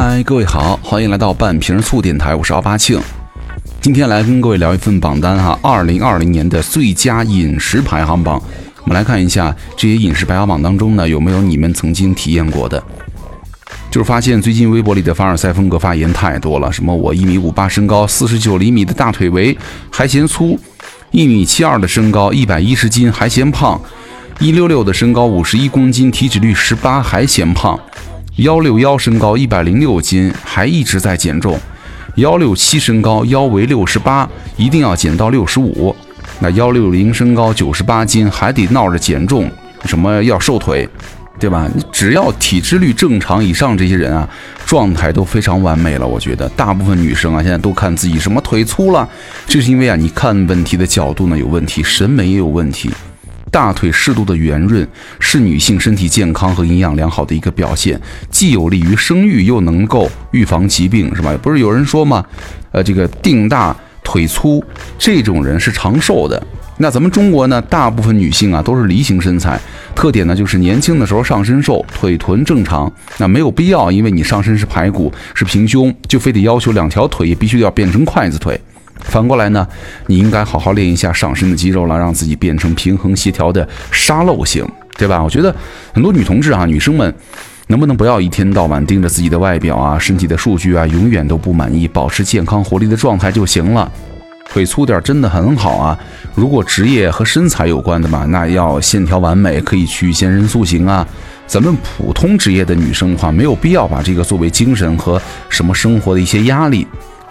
嗨，各位好，欢迎来到半瓶醋电台，我是奥巴庆。今天来跟各位聊一份榜单哈，二零二零年的最佳饮食排行榜。我们来看一下这些饮食排行榜当中呢，有没有你们曾经体验过的？就是发现最近微博里的凡尔赛风格发言太多了，什么我一米五八身高，四十九厘米的大腿围还嫌粗，一米七二的身高，一百一十斤还嫌胖，一六六的身高，五十一公斤，体脂率十八还嫌胖，幺六幺身高，一百零六斤还一直在减重。幺六七身高，腰围六十八，一定要减到六十五。那幺六零身高，九十八斤，还得闹着减重，什么要瘦腿，对吧？只要体脂率正常以上，这些人啊，状态都非常完美了。我觉得大部分女生啊，现在都看自己什么腿粗了，这是因为啊，你看问题的角度呢有问题，审美也有问题。大腿适度的圆润是女性身体健康和营养良好的一个表现，既有利于生育，又能够预防疾病，是吧？不是有人说吗？呃，这个腚大腿粗这种人是长寿的。那咱们中国呢，大部分女性啊都是梨形身材，特点呢就是年轻的时候上身瘦，腿臀正常。那没有必要，因为你上身是排骨是平胸，就非得要求两条腿也必须要变成筷子腿。反过来呢，你应该好好练一下上身的肌肉了，让自己变成平衡协调的沙漏型，对吧？我觉得很多女同志啊，女生们能不能不要一天到晚盯着自己的外表啊、身体的数据啊，永远都不满意，保持健康活力的状态就行了。腿粗点真的很好啊。如果职业和身材有关的嘛，那要线条完美，可以去仙人塑形啊。咱们普通职业的女生的话，没有必要把这个作为精神和什么生活的一些压力。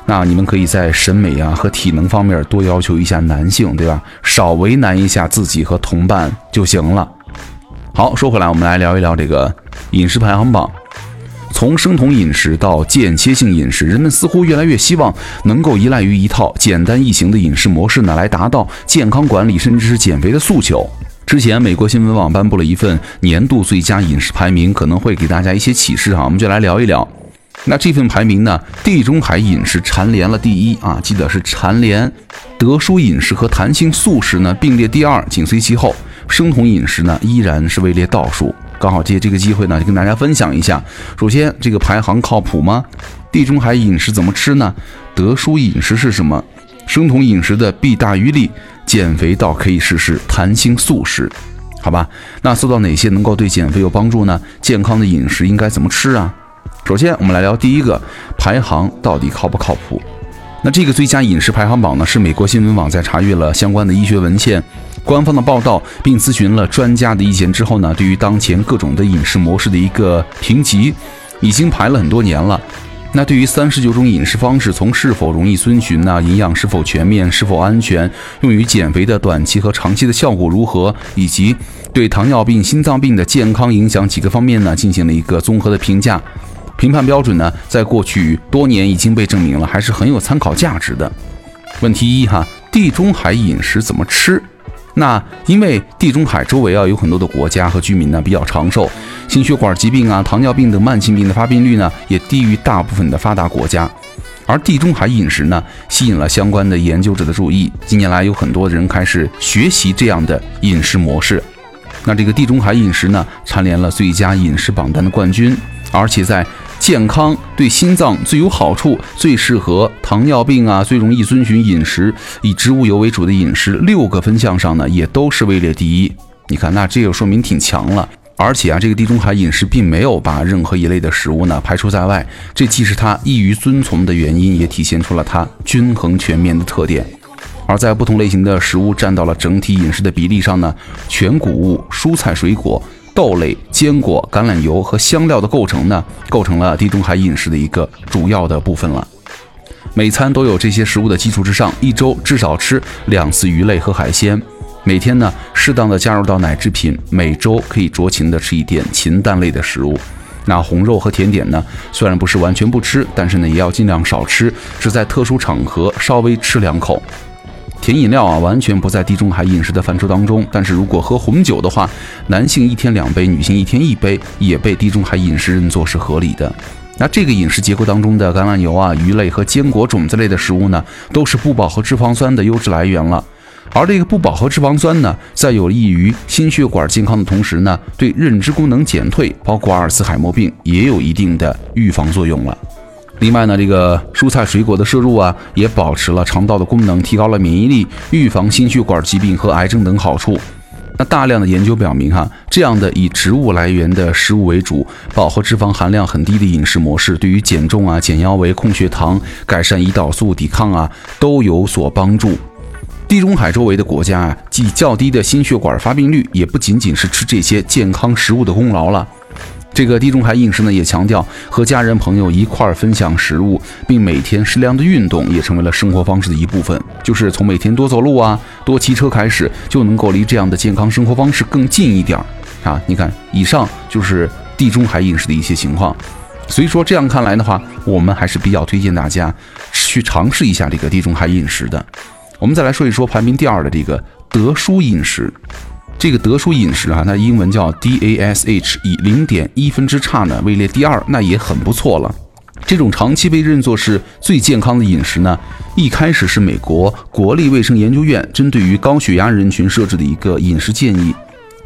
那你们可以在审美啊和体能方面多要求一下男性，对吧？少为难一下自己和同伴就行了。好，说回来，我们来聊一聊这个饮食排行榜。从生酮饮食到间歇性饮食，人们似乎越来越希望能够依赖于一套简单易行的饮食模式呢，来达到健康管理甚至是减肥的诉求。之前，美国新闻网颁布了一份年度最佳饮食排名，可能会给大家一些启示哈。我们就来聊一聊。那这份排名呢？地中海饮食蝉联了第一啊，记得是蝉联。德叔饮食和弹性素食呢并列第二，紧随其后。生酮饮食呢依然是位列倒数。刚好借这个机会呢，就跟大家分享一下。首先，这个排行靠谱吗？地中海饮食怎么吃呢？德叔饮食是什么？生酮饮食的弊大于利，减肥倒可以试试弹性素食，好吧？那搜到哪些能够对减肥有帮助呢？健康的饮食应该怎么吃啊？首先，我们来聊第一个排行到底靠不靠谱？那这个最佳饮食排行榜呢，是美国新闻网在查阅了相关的医学文献、官方的报道，并咨询了专家的意见之后呢，对于当前各种的饮食模式的一个评级，已经排了很多年了。那对于三十九种饮食方式，从是否容易遵循呢，营养是否全面，是否安全，用于减肥的短期和长期的效果如何，以及对糖尿病、心脏病的健康影响几个方面呢，进行了一个综合的评价。评判标准呢，在过去多年已经被证明了，还是很有参考价值的。问题一哈，地中海饮食怎么吃？那因为地中海周围啊有很多的国家和居民呢比较长寿，心血管疾病啊、糖尿病等慢性病的发病率呢也低于大部分的发达国家，而地中海饮食呢吸引了相关的研究者的注意。近年来有很多人开始学习这样的饮食模式，那这个地中海饮食呢蝉联了最佳饮食榜单的冠军，而且在健康对心脏最有好处、最适合糖尿病啊、最容易遵循饮食以植物油为主的饮食六个分项上呢，也都是位列第一。你看，那这个说明挺强了。而且啊，这个地中海饮食并没有把任何一类的食物呢排除在外，这既是它易于遵从的原因，也体现出了它均衡全面的特点。而在不同类型的食物占到了整体饮食的比例上呢，全谷物、蔬菜、水果。豆类、坚果、橄榄油和香料的构成呢，构成了地中海饮食的一个主要的部分了。每餐都有这些食物的基础之上，一周至少吃两次鱼类和海鲜。每天呢，适当的加入到奶制品。每周可以酌情的吃一点禽蛋类的食物。那红肉和甜点呢，虽然不是完全不吃，但是呢，也要尽量少吃，只在特殊场合稍微吃两口。甜饮料啊，完全不在地中海饮食的范畴当中。但是如果喝红酒的话，男性一天两杯，女性一天一杯，也被地中海饮食认作是合理的。那这个饮食结构当中的橄榄油啊、鱼类和坚果种子类的食物呢，都是不饱和脂肪酸的优质来源了。而这个不饱和脂肪酸呢，在有利于心血管健康的同时呢，对认知功能减退，包括阿尔茨海默病，也有一定的预防作用了。另外呢，这个蔬菜水果的摄入啊，也保持了肠道的功能，提高了免疫力，预防心血管疾病和癌症等好处。那大量的研究表明，哈，这样的以植物来源的食物为主、饱和脂肪含量很低的饮食模式，对于减重啊、减腰围、控血糖、改善胰岛素抵抗啊，都有所帮助。地中海周围的国家啊，既较低的心血管发病率，也不仅仅是吃这些健康食物的功劳了。这个地中海饮食呢，也强调和家人朋友一块儿分享食物，并每天适量的运动，也成为了生活方式的一部分。就是从每天多走路啊、多骑车开始，就能够离这样的健康生活方式更近一点儿啊！你看，以上就是地中海饮食的一些情况。所以说，这样看来的话，我们还是比较推荐大家去尝试一下这个地中海饮食的。我们再来说一说排名第二的这个德叔饮食。这个德叔饮食啊，它英文叫 DASH，以零点一分之差呢位列第二，那也很不错了。这种长期被认作是最健康的饮食呢，一开始是美国国立卫生研究院针对于高血压人群设置的一个饮食建议。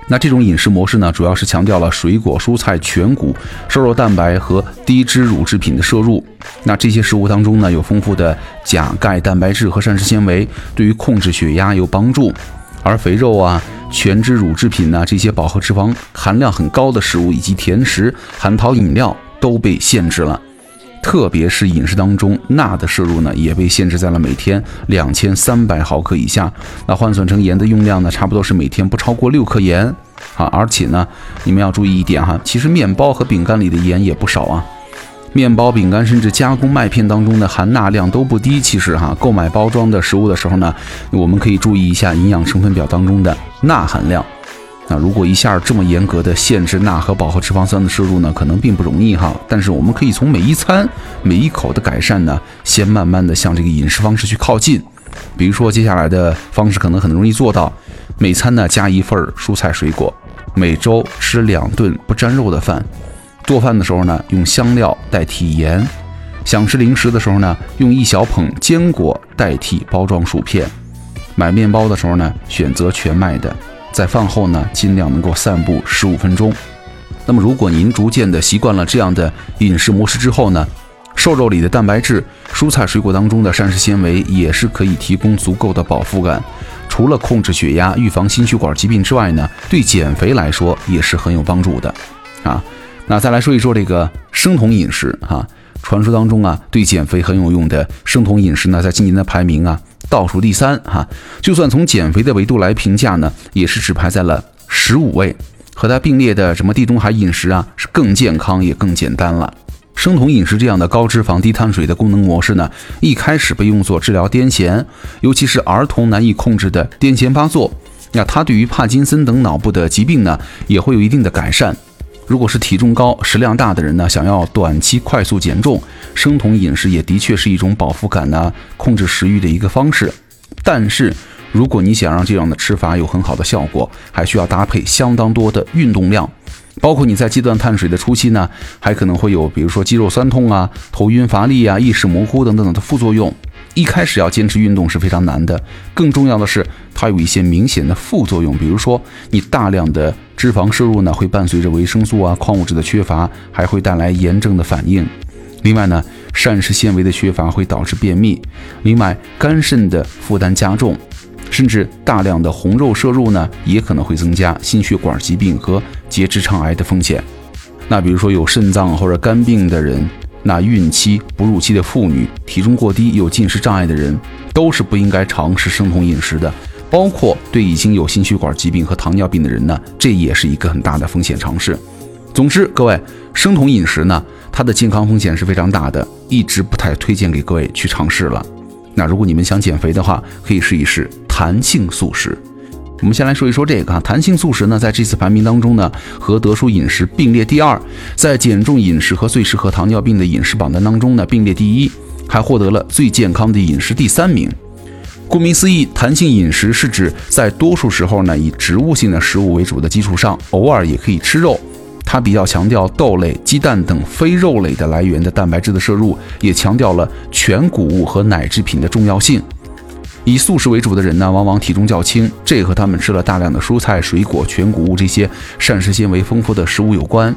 那这种饮食模式呢，主要是强调了水果、蔬菜、全谷、瘦肉蛋白和低脂乳制品的摄入。那这些食物当中呢，有丰富的钾、钙、蛋白质和膳食纤维，对于控制血压有帮助。而肥肉啊、全脂乳制品呐，这些饱和脂肪含量很高的食物，以及甜食、含糖饮料都被限制了。特别是饮食当中钠的摄入呢，也被限制在了每天两千三百毫克以下。那换算成盐的用量呢，差不多是每天不超过六克盐啊。而且呢，你们要注意一点哈，其实面包和饼干里的盐也不少啊。面包、饼干，甚至加工麦片当中的含钠量都不低。其实哈，购买包装的食物的时候呢，我们可以注意一下营养成分表当中的钠含量。那如果一下这么严格的限制钠和饱和脂肪酸的摄入呢，可能并不容易哈。但是我们可以从每一餐、每一口的改善呢，先慢慢的向这个饮食方式去靠近。比如说接下来的方式可能很容易做到：每餐呢加一份蔬菜水果，每周吃两顿不沾肉的饭。做饭的时候呢，用香料代替盐；想吃零食的时候呢，用一小捧坚果代替包装薯片；买面包的时候呢，选择全麦的；在饭后呢，尽量能够散步十五分钟。那么，如果您逐渐的习惯了这样的饮食模式之后呢，瘦肉里的蛋白质、蔬菜水果当中的膳食纤维也是可以提供足够的饱腹感。除了控制血压、预防心血管疾病之外呢，对减肥来说也是很有帮助的啊。那再来说一说这个生酮饮食哈，传说当中啊，对减肥很有用的生酮饮食呢，在今年的排名啊倒数第三哈。就算从减肥的维度来评价呢，也是只排在了十五位，和它并列的什么地中海饮食啊，是更健康也更简单了。生酮饮食这样的高脂肪低碳水的功能模式呢，一开始被用作治疗癫痫，尤其是儿童难以控制的癫痫发作。那它对于帕金森等脑部的疾病呢，也会有一定的改善。如果是体重高、食量大的人呢，想要短期快速减重，生酮饮食也的确是一种饱腹感呢、控制食欲的一个方式。但是，如果你想让这样的吃法有很好的效果，还需要搭配相当多的运动量，包括你在戒断碳水的初期呢，还可能会有比如说肌肉酸痛啊、头晕乏力啊、意识模糊等等的副作用。一开始要坚持运动是非常难的，更重要的是它有一些明显的副作用，比如说你大量的脂肪摄入呢，会伴随着维生素啊、矿物质的缺乏，还会带来炎症的反应。另外呢，膳食纤维的缺乏会导致便秘。另外，肝肾的负担加重，甚至大量的红肉摄入呢，也可能会增加心血管疾病和结直肠癌的风险。那比如说有肾脏或者肝病的人。那孕期、哺乳期的妇女、体重过低、有进食障碍的人，都是不应该尝试生酮饮食的。包括对已经有心血管疾病和糖尿病的人呢，这也是一个很大的风险尝试。总之，各位，生酮饮食呢，它的健康风险是非常大的，一直不太推荐给各位去尝试了。那如果你们想减肥的话，可以试一试弹性素食。我们先来说一说这个啊，弹性素食呢，在这次排名当中呢，和德叔饮食并列第二，在减重饮食和最适合糖尿病的饮食榜单当中呢，并列第一，还获得了最健康的饮食第三名。顾名思义，弹性饮食是指在多数时候呢，以植物性的食物为主的基础上，偶尔也可以吃肉。它比较强调豆类、鸡蛋等非肉类的来源的蛋白质的摄入，也强调了全谷物和奶制品的重要性。以素食为主的人呢，往往体重较轻，这和他们吃了大量的蔬菜、水果、全谷物这些膳食纤维丰富的食物有关。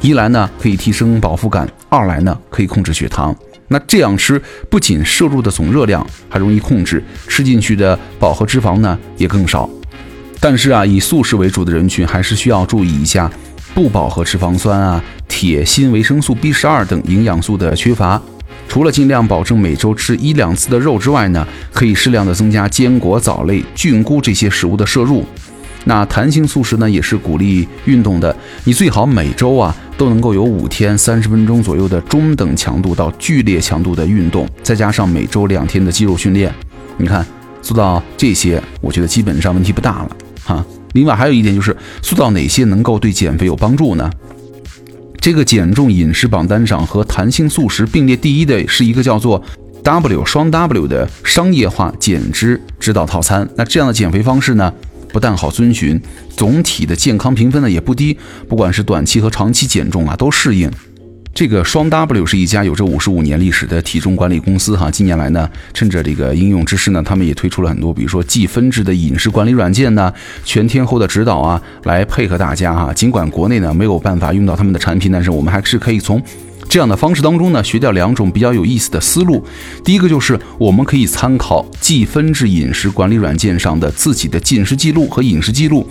一来呢，可以提升饱腹感；二来呢，可以控制血糖。那这样吃不仅摄入的总热量还容易控制，吃进去的饱和脂肪呢也更少。但是啊，以素食为主的人群还是需要注意一下不饱和脂肪酸啊、铁、锌、维生素 B 十二等营养素的缺乏。除了尽量保证每周吃一两次的肉之外呢，可以适量的增加坚果、藻类、菌菇这些食物的摄入。那弹性素食呢，也是鼓励运动的。你最好每周啊都能够有五天三十分钟左右的中等强度到剧烈强度的运动，再加上每周两天的肌肉训练。你看做到这些，我觉得基本上问题不大了哈。另外还有一点就是做到哪些能够对减肥有帮助呢？这个减重饮食榜单上和弹性素食并列第一的是一个叫做 W 双 W 的商业化减脂指导套餐。那这样的减肥方式呢？不但好遵循，总体的健康评分呢也不低，不管是短期和长期减重啊都适应。这个双 W 是一家有着五十五年历史的体重管理公司哈，近年来呢，趁着这个应用之势呢，他们也推出了很多，比如说计分制的饮食管理软件呢，全天候的指导啊，来配合大家哈。尽管国内呢没有办法用到他们的产品，但是我们还是可以从。这样的方式当中呢，学掉两种比较有意思的思路。第一个就是我们可以参考计分制饮食管理软件上的自己的进食记录和饮食记录，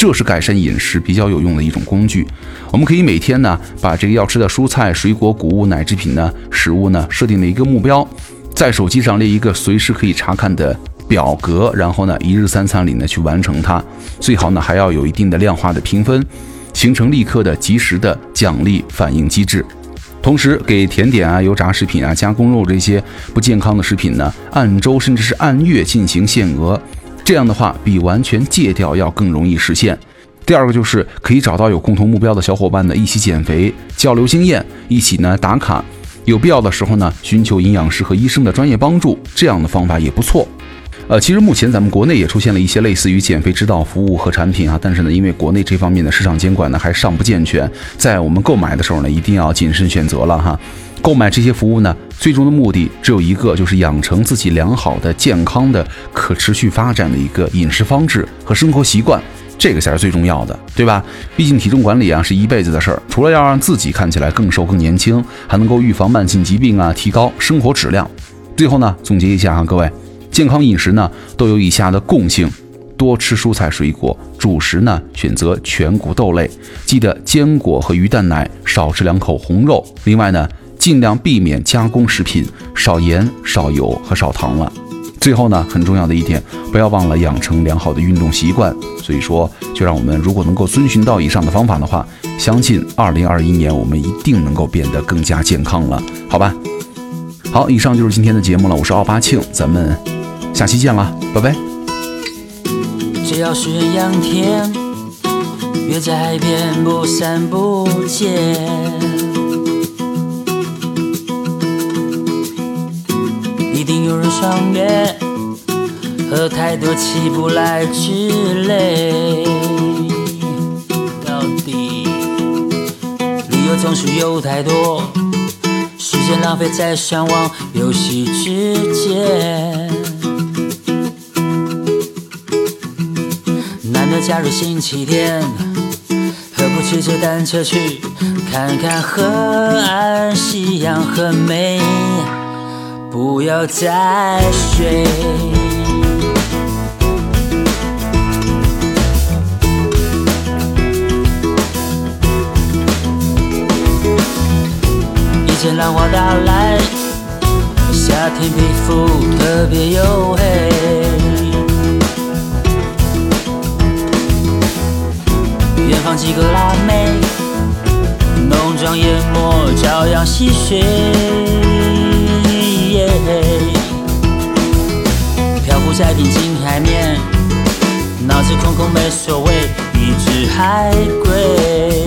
这是改善饮食比较有用的一种工具。我们可以每天呢，把这个要吃的蔬菜、水果、谷物、奶制品呢，食物呢，设定了一个目标，在手机上列一个随时可以查看的表格，然后呢，一日三餐里呢去完成它。最好呢，还要有一定的量化的评分，形成立刻的及时的奖励反应机制。同时，给甜点啊、油炸食品啊、加工肉这些不健康的食品呢，按周甚至是按月进行限额，这样的话比完全戒掉要更容易实现。第二个就是可以找到有共同目标的小伙伴呢，一起减肥，交流经验，一起呢打卡，有必要的时候呢寻求营养师和医生的专业帮助，这样的方法也不错。呃，其实目前咱们国内也出现了一些类似于减肥指导服务和产品啊，但是呢，因为国内这方面的市场监管呢还尚不健全，在我们购买的时候呢，一定要谨慎选择了哈。购买这些服务呢，最终的目的只有一个，就是养成自己良好的、健康的、可持续发展的一个饮食方式和生活习惯，这个才是最重要的，对吧？毕竟体重管理啊是一辈子的事儿，除了要让自己看起来更瘦、更年轻，还能够预防慢性疾病啊，提高生活质量。最后呢，总结一下哈，各位。健康饮食呢都有以下的共性：多吃蔬菜水果，主食呢选择全谷豆类，记得坚果和鱼蛋奶，少吃两口红肉。另外呢，尽量避免加工食品，少盐、少油和少糖了。最后呢，很重要的一点，不要忘了养成良好的运动习惯。所以说，就让我们如果能够遵循到以上的方法的话，相信二零二一年我们一定能够变得更加健康了，好吧？好，以上就是今天的节目了，我是奥巴庆，咱们。下期见了，拜拜。只要是阳天，约在海边不散不见。有人赏月，喝太多起不来之类。到底理由总是有太多，时间浪费在上网游戏之间。难得假如星期天，何不骑着单车去看看河岸，夕阳很美，不要再睡。一阵浪花打来，夏天皮肤特别黝黑。远方几个辣妹，浓妆艳抹，朝阳戏水。在平静海面，脑子空空没所谓，一只海龟。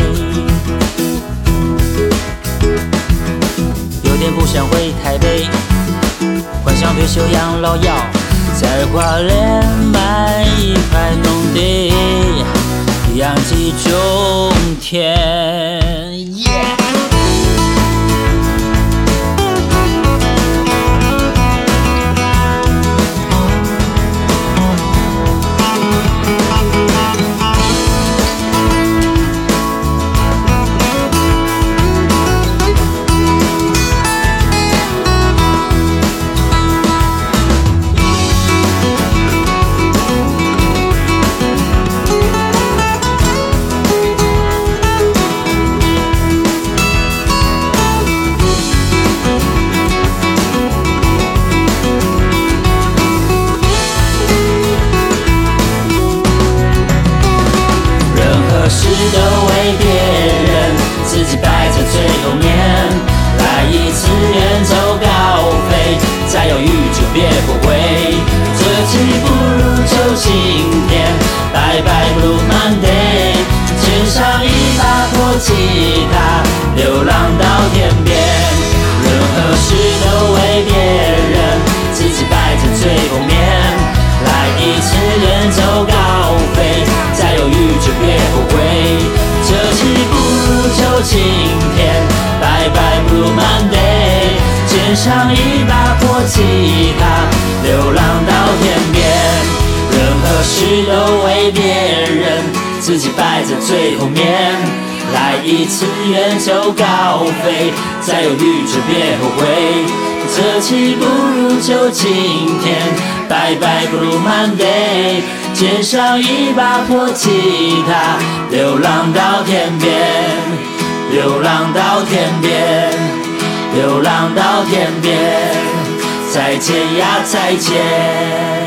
有点不想回台北，幻想退休养老药，在花莲买一块农地。养鸡种田。弃它，流浪到天边。任何事都为别人，自己摆在最后面。来一次远走高飞，再犹豫就别后悔。这期不如就今天，拜拜不如 Monday。肩上一把破吉他，流浪到天边。任何事都为别人，自己摆在最后面。来一次远走高飞，再犹豫就别后悔。这期不如就今天，拜拜不如 Monday。肩上一把破吉他，流浪到天边，流浪到天边，流浪到天边。再见呀，再见。